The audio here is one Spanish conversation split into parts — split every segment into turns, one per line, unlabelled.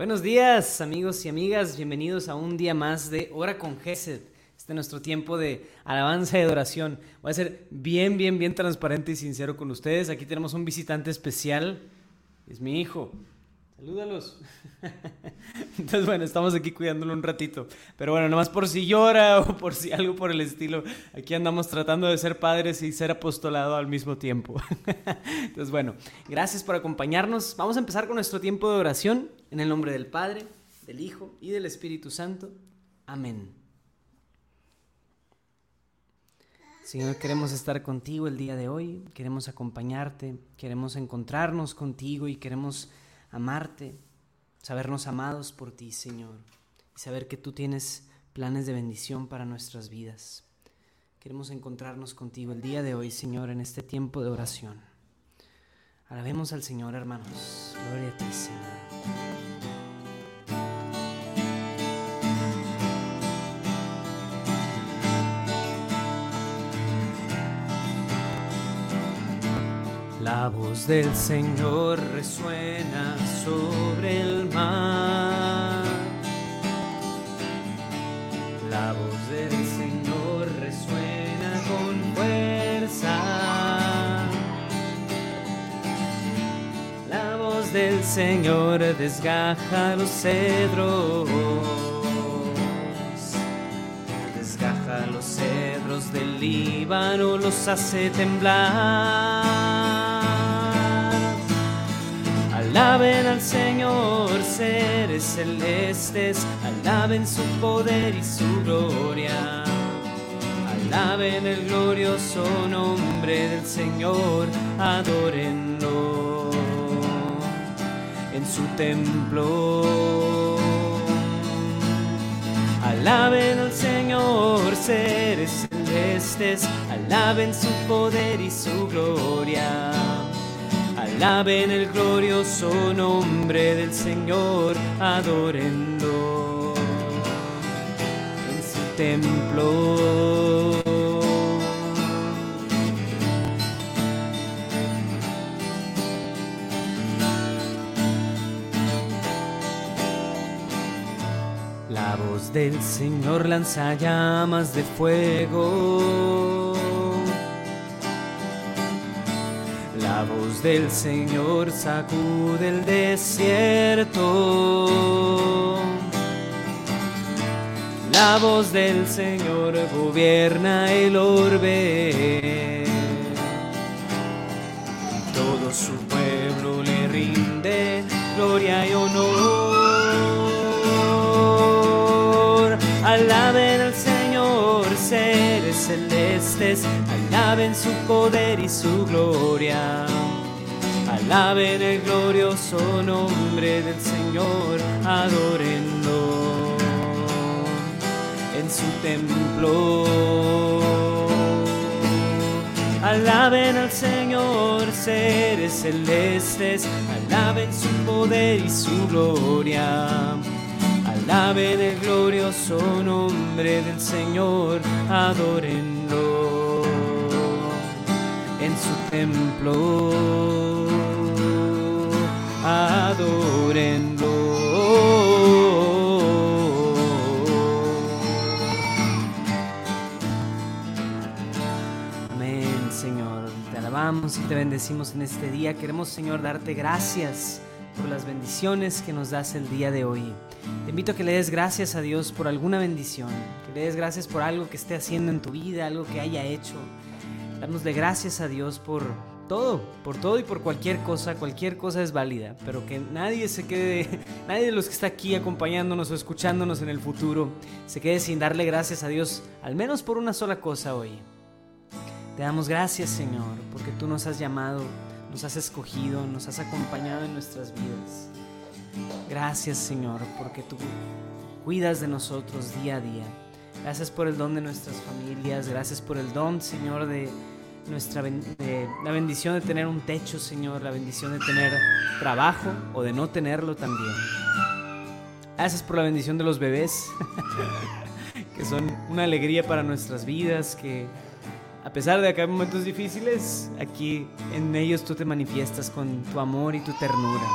Buenos días, amigos y amigas. Bienvenidos a un día más de Hora con Gesed. Este es nuestro tiempo de alabanza y adoración. Voy a ser bien, bien, bien transparente y sincero con ustedes. Aquí tenemos un visitante especial. Es mi hijo. Salúdalos. Entonces, bueno, estamos aquí cuidándolo un ratito. Pero bueno, nomás por si llora o por si algo por el estilo, aquí andamos tratando de ser padres y ser apostolado al mismo tiempo. Entonces, bueno, gracias por acompañarnos. Vamos a empezar con nuestro tiempo de oración en el nombre del Padre, del Hijo y del Espíritu Santo. Amén. Señor, queremos estar contigo el día de hoy, queremos acompañarte, queremos encontrarnos contigo y queremos amarte, sabernos amados por ti, Señor, y saber que tú tienes planes de bendición para nuestras vidas. Queremos encontrarnos contigo el día de hoy, Señor, en este tiempo de oración. Alabemos al Señor, hermanos. Gloria a ti, Señor. La voz del Señor resuena sobre el mar. La voz del Señor desgaja los cedros. Desgaja los cedros del Líbano, los hace temblar. Alaben al Señor, seres celestes, alaben su poder y su gloria. Alaben el glorioso nombre del Señor, adórenlo en su templo. Alaben al Señor, seres celestes, alaben su poder y su gloria Alaben el glorioso nombre del Señor, adorendo en su templo. Del Señor lanza llamas de fuego La voz del Señor sacude el desierto. La voz del Señor gobierna el orbe. Todo su pueblo le rinde gloria y honor. Alaben al Señor, seres celestes alaben su poder y su gloria. Alaben el glorioso nombre del Señor, adorendo en su templo. Alaben al Señor, seres celestes, alaben su poder y su gloria. Alaben el glorioso nombre del Señor, adorendo en su templo, adórenlo. Amén, Señor. Te alabamos y te bendecimos en este día. Queremos, Señor, darte gracias por las bendiciones que nos das el día de hoy. Te invito a que le des gracias a Dios por alguna bendición, que le des gracias por algo que esté haciendo en tu vida, algo que haya hecho de gracias a Dios por todo, por todo y por cualquier cosa. Cualquier cosa es válida, pero que nadie se quede, nadie de los que está aquí acompañándonos o escuchándonos en el futuro, se quede sin darle gracias a Dios, al menos por una sola cosa hoy. Te damos gracias, Señor, porque tú nos has llamado, nos has escogido, nos has acompañado en nuestras vidas. Gracias, Señor, porque tú cuidas de nosotros día a día. Gracias por el don de nuestras familias. Gracias por el don, Señor, de nuestra la bendición de tener un techo, Señor, la bendición de tener trabajo o de no tenerlo también. Gracias por la bendición de los bebés, que son una alegría para nuestras vidas, que a pesar de que hay momentos difíciles, aquí en ellos tú te manifiestas con tu amor y tu ternura.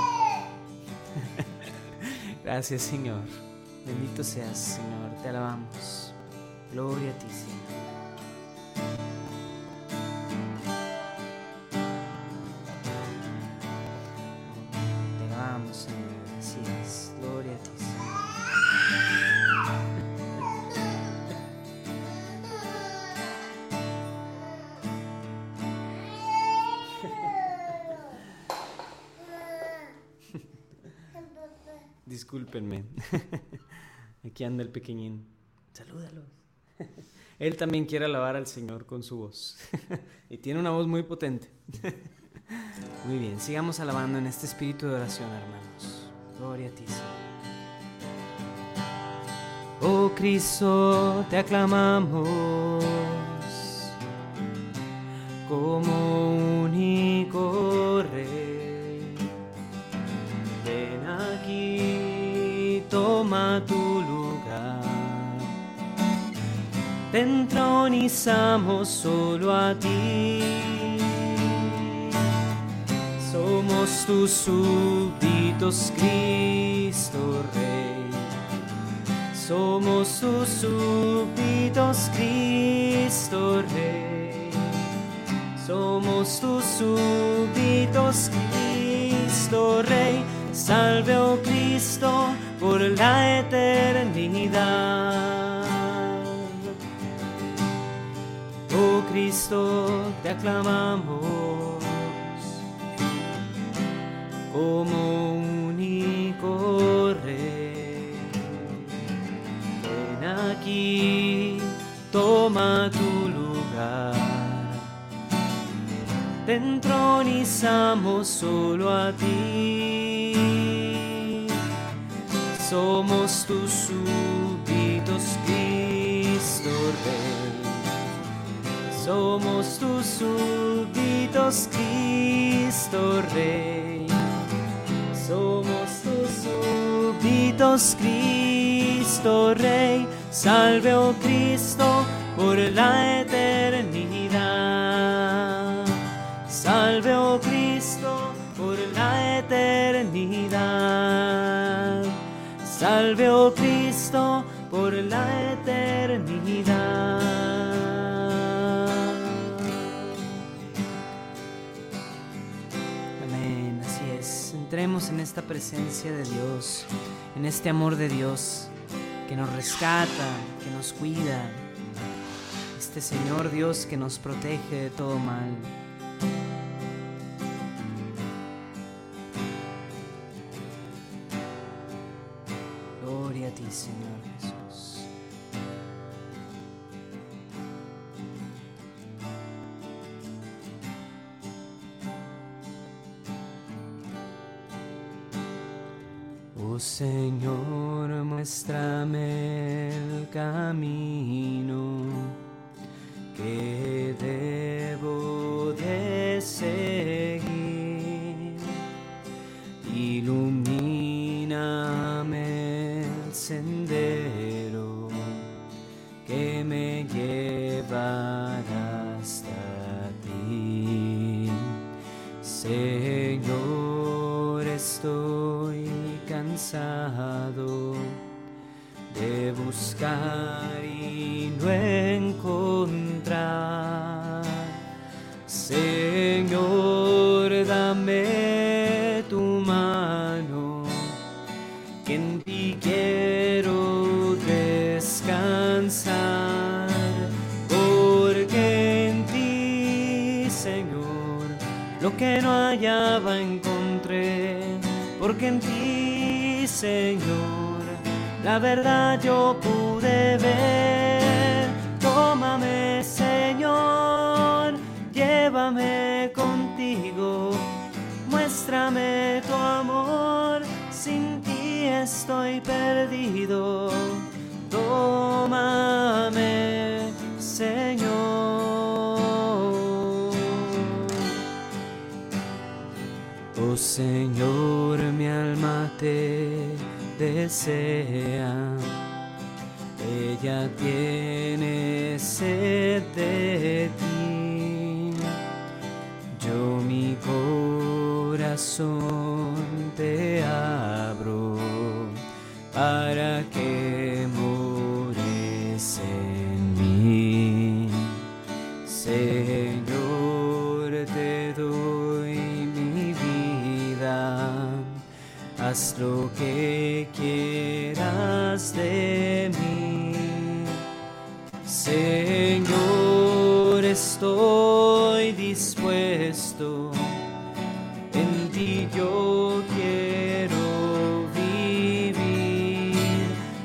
Gracias, Señor. Bendito seas, Señor. Te alabamos. Gloria a ti, Señor. Discúlpenme. Aquí anda el pequeñín. Salúdalo. Él también quiere alabar al Señor con su voz. y tiene una voz muy potente. muy bien, sigamos alabando en este espíritu de oración, hermanos. Gloria a ti, Señor. Oh Cristo, te aclamamos Entronizamos solo a ti. Somos tus súbditos, Cristo Rey. Somos tus súbditos, Cristo Rey. Somos tus súbditos, Cristo Rey. Salve, oh Cristo, por la eternidad. Cristo, te aclamamos como único Rey. Ven aquí, toma tu lugar. Te entronizamos solo a ti. Somos tus Somos tus súbditos, Cristo Rey. Somos tus súbditos, Cristo Rey. Salve, oh Cristo, por la eternidad. Salve, oh Cristo, por la eternidad. Salve, oh Cristo, por la eternidad. Esta presencia de Dios, en este amor de Dios que nos rescata, que nos cuida. Este Señor Dios que nos protege de todo mal. Gloria a ti, Señor Jesús. Señor, muéstrame el camino que no hallaba encontré, porque en ti, Señor, la verdad yo pude ver. Tómame, Señor, llévame contigo, muéstrame tu amor, sin ti estoy perdido. Señor, mi alma te desea. Ella tiene sed de ti. Yo mi corazón lo que quieras de mí. Señor, estoy dispuesto, en ti yo quiero vivir,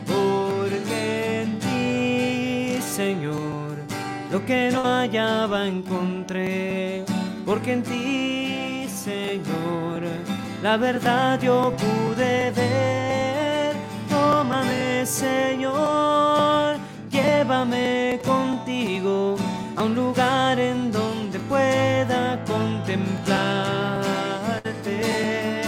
porque en ti, Señor, lo que no hallaba encontré, porque en ti, la verdad yo pude ver. Tómame, Señor, llévame contigo a un lugar en donde pueda contemplarte.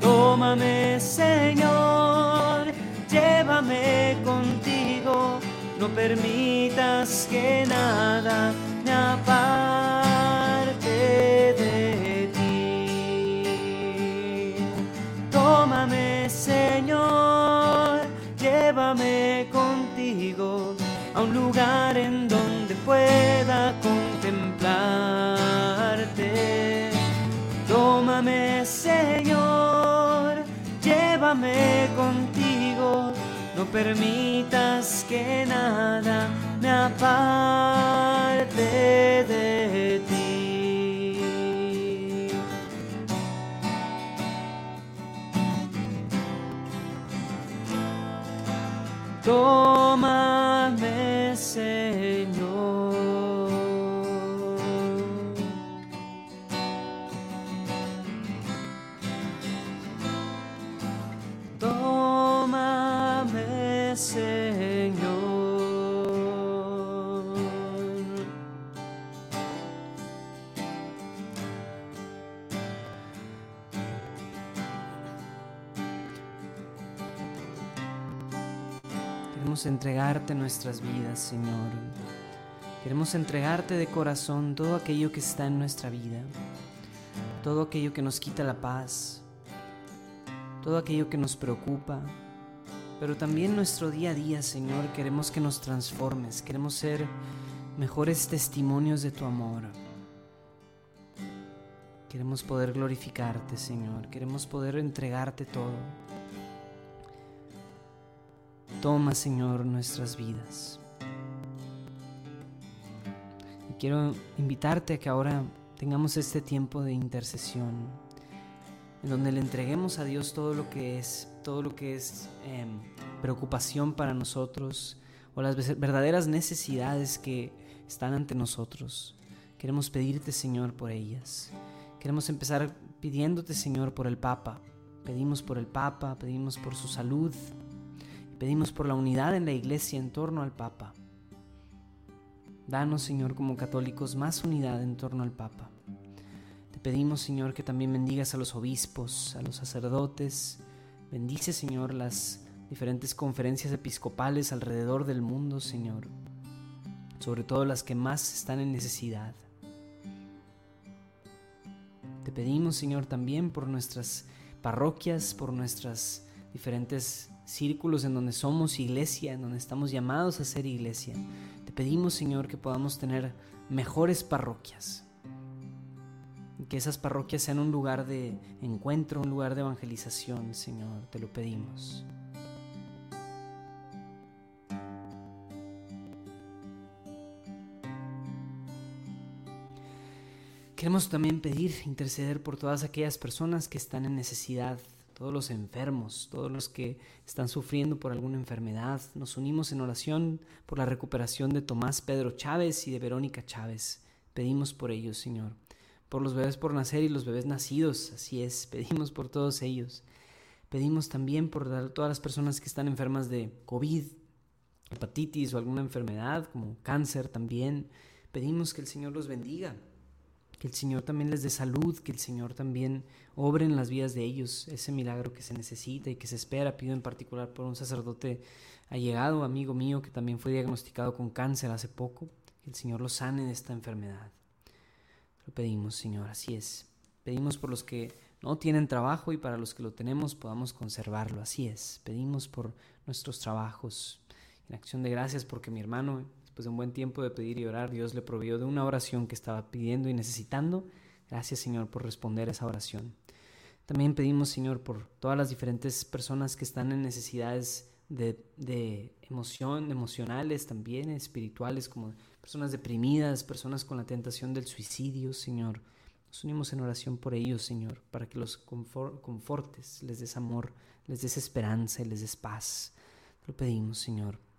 Tómame, Señor, llévame contigo, no permitas que nada me aparte pueda contemplarte. Tómame, Señor, llévame contigo, no permitas que nada me aparte entregarte nuestras vidas, Señor. Queremos entregarte de corazón todo aquello que está en nuestra vida, todo aquello que nos quita la paz, todo aquello que nos preocupa, pero también nuestro día a día, Señor, queremos que nos transformes, queremos ser mejores testimonios de tu amor. Queremos poder glorificarte, Señor, queremos poder entregarte todo. Toma, Señor, nuestras vidas. Y quiero invitarte a que ahora tengamos este tiempo de intercesión, en donde le entreguemos a Dios todo lo que es, todo lo que es eh, preocupación para nosotros o las verdaderas necesidades que están ante nosotros. Queremos pedirte, Señor, por ellas. Queremos empezar pidiéndote, Señor, por el Papa. Pedimos por el Papa, pedimos por su salud, Pedimos por la unidad en la iglesia en torno al Papa. Danos, Señor, como católicos, más unidad en torno al Papa. Te pedimos, Señor, que también bendigas a los obispos, a los sacerdotes. Bendice, Señor, las diferentes conferencias episcopales alrededor del mundo, Señor. Sobre todo las que más están en necesidad. Te pedimos, Señor, también por nuestras parroquias, por nuestras diferentes círculos en donde somos iglesia, en donde estamos llamados a ser iglesia. Te pedimos, Señor, que podamos tener mejores parroquias. Que esas parroquias sean un lugar de encuentro, un lugar de evangelización, Señor. Te lo pedimos. Queremos también pedir, interceder por todas aquellas personas que están en necesidad todos los enfermos, todos los que están sufriendo por alguna enfermedad. Nos unimos en oración por la recuperación de Tomás Pedro Chávez y de Verónica Chávez. Pedimos por ellos, Señor. Por los bebés por nacer y los bebés nacidos, así es. Pedimos por todos ellos. Pedimos también por todas las personas que están enfermas de COVID, hepatitis o alguna enfermedad como cáncer también. Pedimos que el Señor los bendiga que el Señor también les dé salud, que el Señor también obre en las vidas de ellos ese milagro que se necesita y que se espera. Pido en particular por un sacerdote allegado, amigo mío, que también fue diagnosticado con cáncer hace poco, que el Señor lo sane de esta enfermedad. Lo pedimos, Señor, así es. Pedimos por los que no tienen trabajo y para los que lo tenemos podamos conservarlo. Así es, pedimos por nuestros trabajos. En acción de gracias porque mi hermano, después de un buen tiempo de pedir y orar, Dios le proveyó de una oración que estaba pidiendo y necesitando. Gracias Señor por responder esa oración. También pedimos Señor por todas las diferentes personas que están en necesidades de, de emoción, emocionales también, espirituales, como personas deprimidas, personas con la tentación del suicidio, Señor. Nos unimos en oración por ellos, Señor, para que los confortes, les des amor, les des esperanza y les des paz. Lo pedimos, Señor.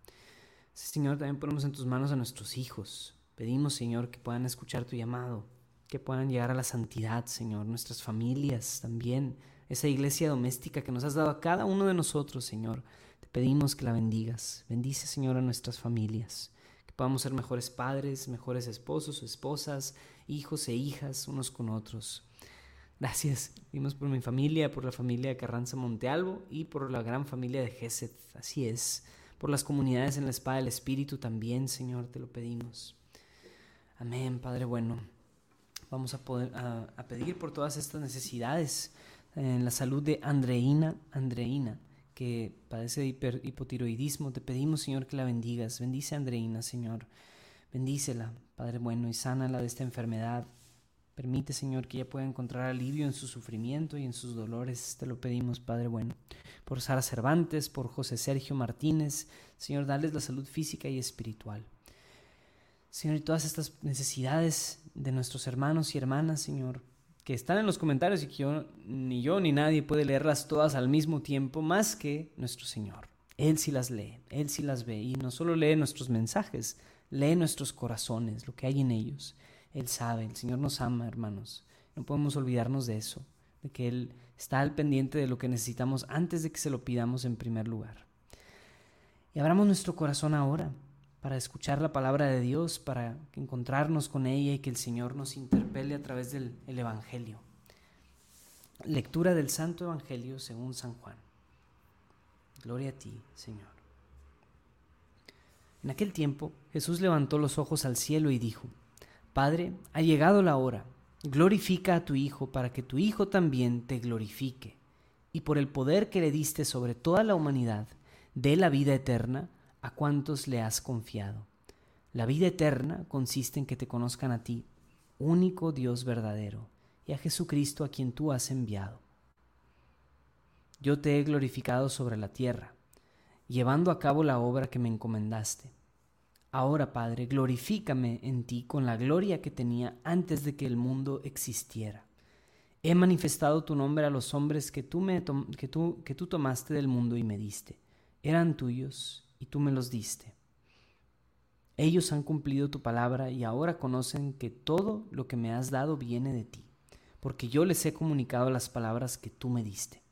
Señor, también ponemos en tus manos a nuestros hijos. Pedimos, Señor, que puedan escuchar tu llamado, que puedan llegar a la santidad, Señor, nuestras familias también, esa iglesia doméstica que nos has dado a cada uno de nosotros, Señor. Te pedimos que la bendigas. Bendice, Señor, a nuestras familias podamos ser mejores padres, mejores esposos o esposas, hijos e hijas unos con otros. Gracias, dimos por mi familia, por la familia de Carranza Montealvo y por la gran familia de Geset. Así es, por las comunidades en la espada del Espíritu también, Señor, te lo pedimos. Amén, Padre bueno. Vamos a, poder, a pedir por todas estas necesidades en la salud de Andreina, Andreina que padece de hipotiroidismo, te pedimos, Señor, que la bendigas. Bendice a Andreina, Señor. Bendícela, Padre bueno, y sánala de esta enfermedad. Permite, Señor, que ella pueda encontrar alivio en su sufrimiento y en sus dolores. Te lo pedimos, Padre bueno. Por Sara Cervantes, por José Sergio Martínez, Señor, dales la salud física y espiritual. Señor, y todas estas necesidades de nuestros hermanos y hermanas, Señor, que están en los comentarios y que yo, ni yo ni nadie puede leerlas todas al mismo tiempo más que nuestro Señor. Él sí las lee, Él sí las ve y no solo lee nuestros mensajes, lee nuestros corazones, lo que hay en ellos. Él sabe, el Señor nos ama, hermanos. No podemos olvidarnos de eso, de que Él está al pendiente de lo que necesitamos antes de que se lo pidamos en primer lugar. Y abramos nuestro corazón ahora para escuchar la palabra de Dios, para encontrarnos con ella y que el Señor nos interpele a través del Evangelio. Lectura del Santo Evangelio según San Juan. Gloria a ti, Señor. En aquel tiempo Jesús levantó los ojos al cielo y dijo, Padre, ha llegado la hora, glorifica a tu Hijo para que tu Hijo también te glorifique, y por el poder que le diste sobre toda la humanidad, dé la vida eterna a cuantos le has confiado. La vida eterna consiste en que te conozcan a ti, único Dios verdadero, y a Jesucristo a quien tú has enviado. Yo te he glorificado sobre la tierra, llevando a cabo la obra que me encomendaste. Ahora, Padre, glorifícame en ti con la gloria que tenía antes de que el mundo existiera. He manifestado tu nombre a los hombres que tú, me que que tú tomaste del mundo y me diste. Eran tuyos y tú me los diste. Ellos han cumplido tu palabra y ahora conocen que todo lo que me has dado viene de ti, porque yo les he comunicado las palabras que tú me diste.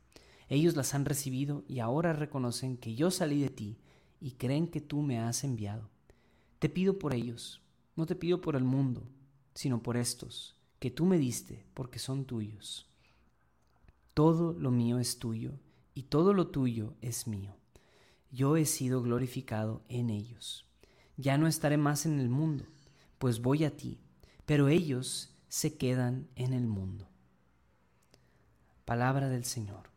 Ellos las han recibido y ahora reconocen que yo salí de ti y creen que tú me has enviado. Te pido por ellos, no te pido por el mundo, sino por estos, que tú me diste, porque son tuyos. Todo lo mío es tuyo y todo lo tuyo es mío yo he sido glorificado en ellos. Ya no estaré más en el mundo, pues voy a ti, pero ellos se quedan en el mundo. Palabra del Señor.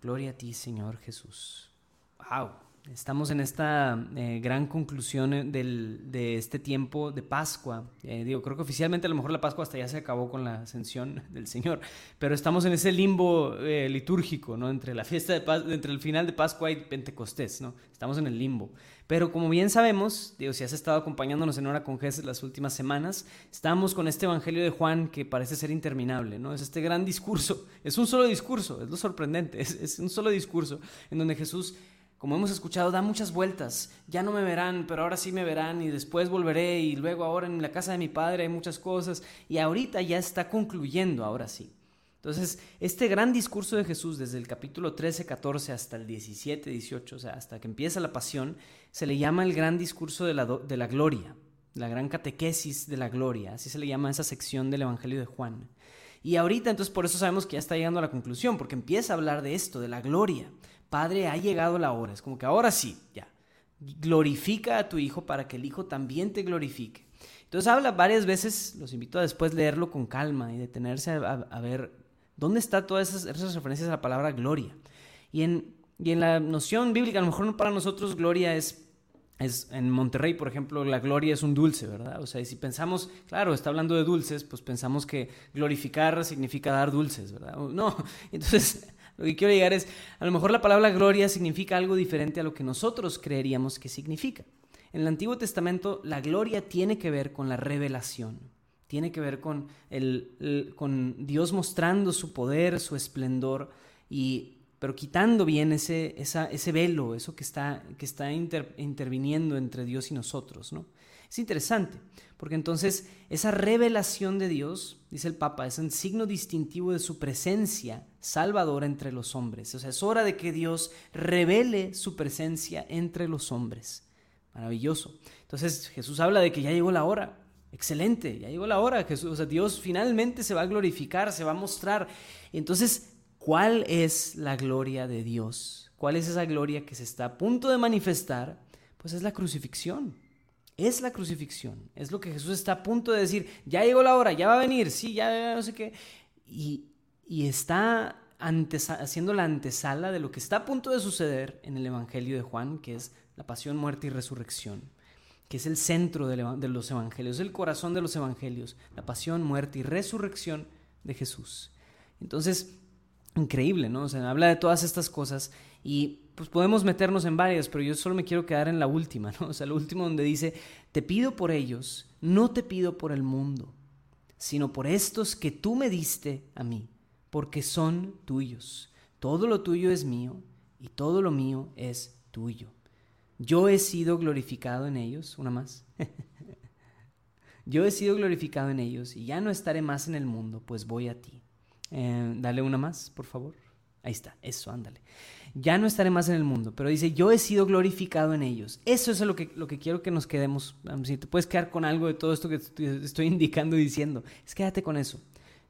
Gloria a ti, Señor Jesús. Wow. Estamos en esta eh, gran conclusión eh, de este tiempo de Pascua. Eh, digo, creo que oficialmente a lo mejor la Pascua hasta ya se acabó con la ascensión del Señor, pero estamos en ese limbo litúrgico, ¿no? Entre la fiesta de entre el final de Pascua y Pentecostés, ¿no? Estamos en el limbo. Pero como bien sabemos, digo, si has estado acompañándonos en Hora con Jesús las últimas semanas, estamos con este Evangelio de Juan que parece ser interminable, ¿no? Es este gran discurso, es un solo discurso, es lo sorprendente, es un solo discurso en donde Jesús como hemos escuchado, da muchas vueltas. Ya no me verán, pero ahora sí me verán y después volveré y luego ahora en la casa de mi padre hay muchas cosas y ahorita ya está concluyendo, ahora sí. Entonces, este gran discurso de Jesús desde el capítulo 13, 14 hasta el 17, 18, o sea, hasta que empieza la pasión, se le llama el gran discurso de la, de la gloria, la gran catequesis de la gloria, así se le llama esa sección del Evangelio de Juan. Y ahorita entonces por eso sabemos que ya está llegando a la conclusión, porque empieza a hablar de esto, de la gloria. Padre, ha llegado la hora. Es como que ahora sí, ya. Glorifica a tu Hijo para que el Hijo también te glorifique. Entonces habla varias veces, los invito a después leerlo con calma y detenerse a, ver ¿Dónde está todas esas, referencias a la palabra gloria? Y en, y en la noción bíblica, a lo mejor para nosotros gloria es es, en Monterrey, por ejemplo, la gloria es un dulce, ¿verdad? O sea, si pensamos, claro, está hablando de dulces, pues pensamos que glorificar significa dar dulces, ¿verdad? No, entonces lo que quiero llegar es, a lo mejor la palabra gloria significa algo diferente a lo que nosotros creeríamos que significa. En el Antiguo Testamento la gloria tiene que ver con la revelación, tiene que ver con, el, con Dios mostrando su poder, su esplendor y pero quitando bien ese, ese velo, eso que está, que está interviniendo entre Dios y nosotros, ¿no? Es interesante, porque entonces esa revelación de Dios, dice el Papa, es un signo distintivo de su presencia salvadora entre los hombres. O sea, es hora de que Dios revele su presencia entre los hombres. Maravilloso. Entonces Jesús habla de que ya llegó la hora. Excelente, ya llegó la hora. Jesús, o sea, Dios finalmente se va a glorificar, se va a mostrar. Entonces ¿Cuál es la gloria de Dios? ¿Cuál es esa gloria que se está a punto de manifestar? Pues es la crucifixión. Es la crucifixión. Es lo que Jesús está a punto de decir. Ya llegó la hora, ya va a venir, sí, ya no sé qué. Y, está haciendo la antesala de lo que está a punto de suceder en el Evangelio de Juan, que es la pasión, muerte y resurrección, que es el centro de los Evangelios, el corazón de los Evangelios, la pasión, muerte y resurrección de Jesús. Entonces, increíble, ¿no? O sea, habla de todas estas cosas y pues podemos meternos en varias, pero yo solo me quiero quedar en la última, ¿no? O sea, lo último donde dice, te pido por ellos, no te pido por el mundo, sino por estos que tú me diste a mí, porque son tuyos. Todo lo tuyo es mío y todo lo mío es tuyo. Yo he sido glorificado en ellos, una más. Yo he sido glorificado en ellos y ya no estaré más en el mundo, pues voy a ti. Eh, dale una más, por favor. Ahí está, eso, ándale. Ya no estaré más en el mundo, pero dice, yo he sido glorificado en ellos. Eso es lo que, lo que quiero que nos quedemos. Si te puedes quedar con algo de todo esto que estoy indicando y diciendo, es quédate con eso.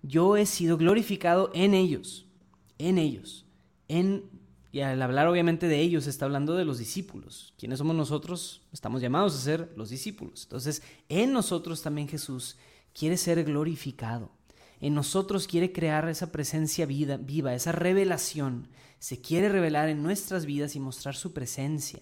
Yo he sido glorificado en ellos, en ellos, en... Y al hablar obviamente de ellos, está hablando de los discípulos. ¿Quiénes somos nosotros? Estamos llamados a ser los discípulos. Entonces, en nosotros también Jesús quiere ser glorificado en nosotros quiere crear esa presencia vida, viva, esa revelación. Se quiere revelar en nuestras vidas y mostrar su presencia.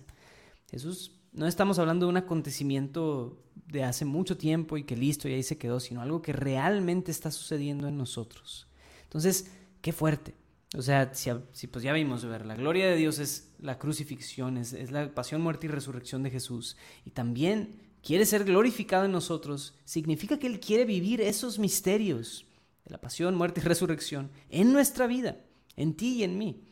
Jesús, no estamos hablando de un acontecimiento de hace mucho tiempo y que listo y ahí se quedó, sino algo que realmente está sucediendo en nosotros. Entonces, qué fuerte. O sea, si, pues ya vimos, ver, la gloria de Dios es la crucifixión, es, es la pasión, muerte y resurrección de Jesús. Y también quiere ser glorificado en nosotros, significa que Él quiere vivir esos misterios de la pasión, muerte y resurrección en nuestra vida, en ti y en mí.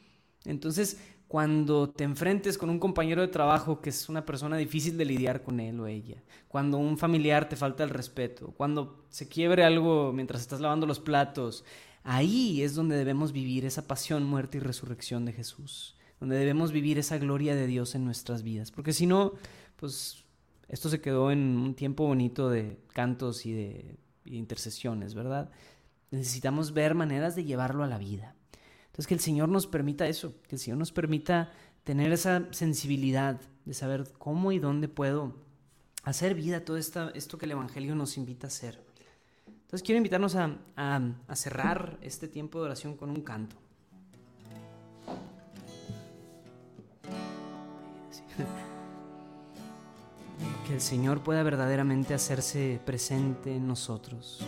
Entonces, cuando te enfrentes con un compañero de trabajo que es una persona difícil de lidiar con él o ella, cuando un familiar te falta el respeto, cuando se quiebre algo mientras estás lavando los platos, ahí es donde debemos vivir esa pasión, muerte y resurrección de Jesús, donde debemos vivir esa gloria de Dios en nuestras vidas, porque si no, pues esto se quedó en un tiempo bonito de cantos y de intercesiones, ¿verdad? Necesitamos ver maneras de llevarlo a la vida. Entonces que el Señor nos permita eso, que el Señor nos permita tener esa sensibilidad de saber cómo y dónde puedo hacer vida todo esta, esto que el Evangelio nos invita a hacer. Entonces quiero invitarnos a, a cerrar este tiempo de oración con un canto. Que el Señor pueda verdaderamente hacerse presente en nosotros.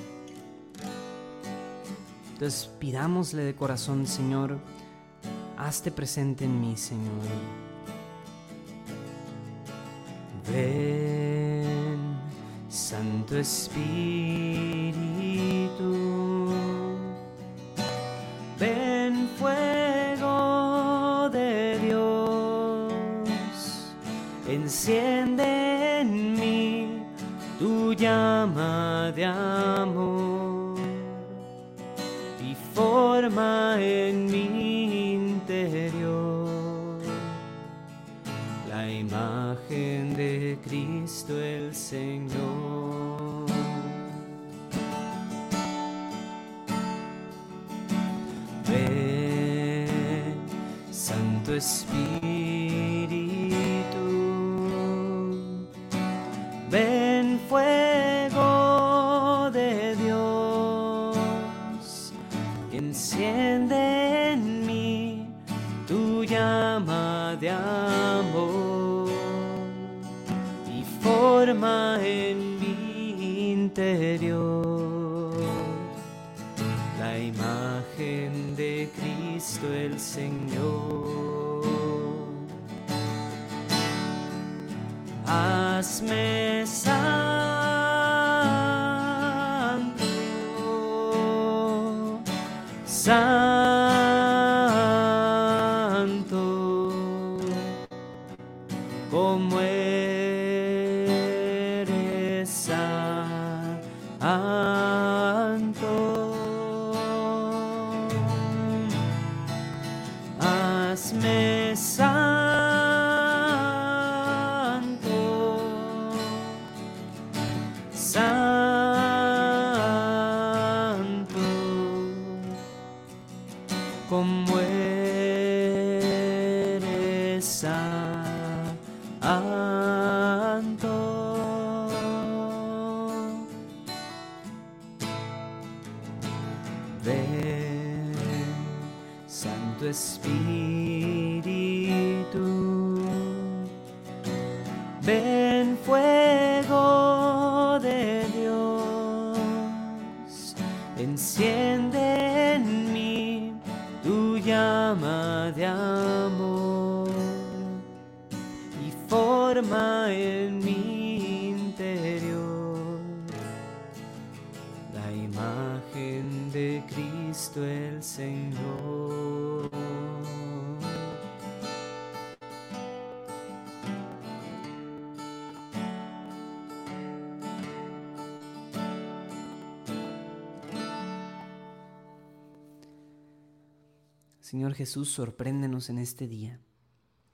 Entonces pidámosle de corazón, Señor, hazte presente en mí, Señor. Ven, Santo Espíritu, ven fuego de Dios, enciende en mí tu llama de amor en mi interior la imagen de Cristo el Señor. Ven, Santo Espíritu, Cristo Señor Jesús, sorpréndenos en este día,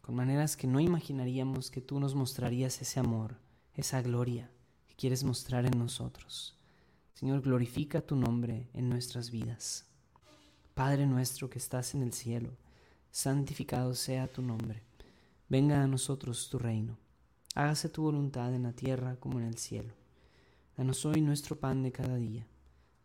con maneras que no imaginaríamos que tú nos mostrarías ese amor, esa gloria que quieres mostrar en nosotros. Señor, glorifica tu nombre en nuestras vidas. Padre nuestro que estás en el cielo, santificado sea tu nombre. Venga a nosotros tu reino. Hágase tu voluntad en la tierra como en el cielo. Danos hoy nuestro pan de cada día.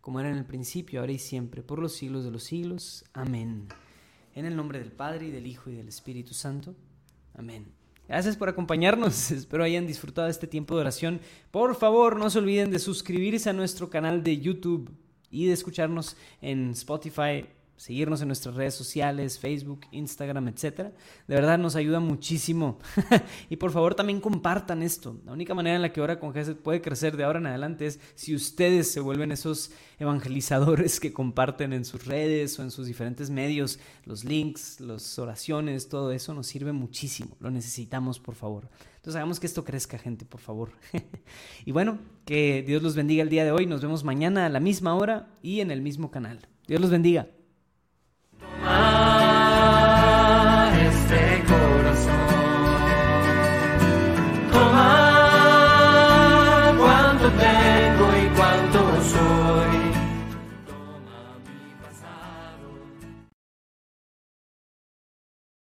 como era en el principio, ahora y siempre, por los siglos de los siglos. Amén. En el nombre del Padre y del Hijo y del Espíritu Santo. Amén. Gracias por acompañarnos. Espero hayan disfrutado este tiempo de oración. Por favor, no se olviden de suscribirse a nuestro canal de YouTube y de escucharnos en Spotify, seguirnos en nuestras redes sociales, Facebook, Instagram, etc. De verdad nos ayuda muchísimo. y por favor también compartan esto. La única manera en la que Hora con puede crecer de ahora en adelante es si ustedes se vuelven esos evangelizadores que comparten en sus redes o en sus diferentes medios los links, las oraciones, todo eso nos sirve muchísimo. Lo necesitamos, por favor. Entonces hagamos que esto crezca, gente, por favor. y bueno, que Dios los bendiga el día de hoy. Nos vemos mañana a la misma hora y en el mismo canal. Dios los bendiga. Ah.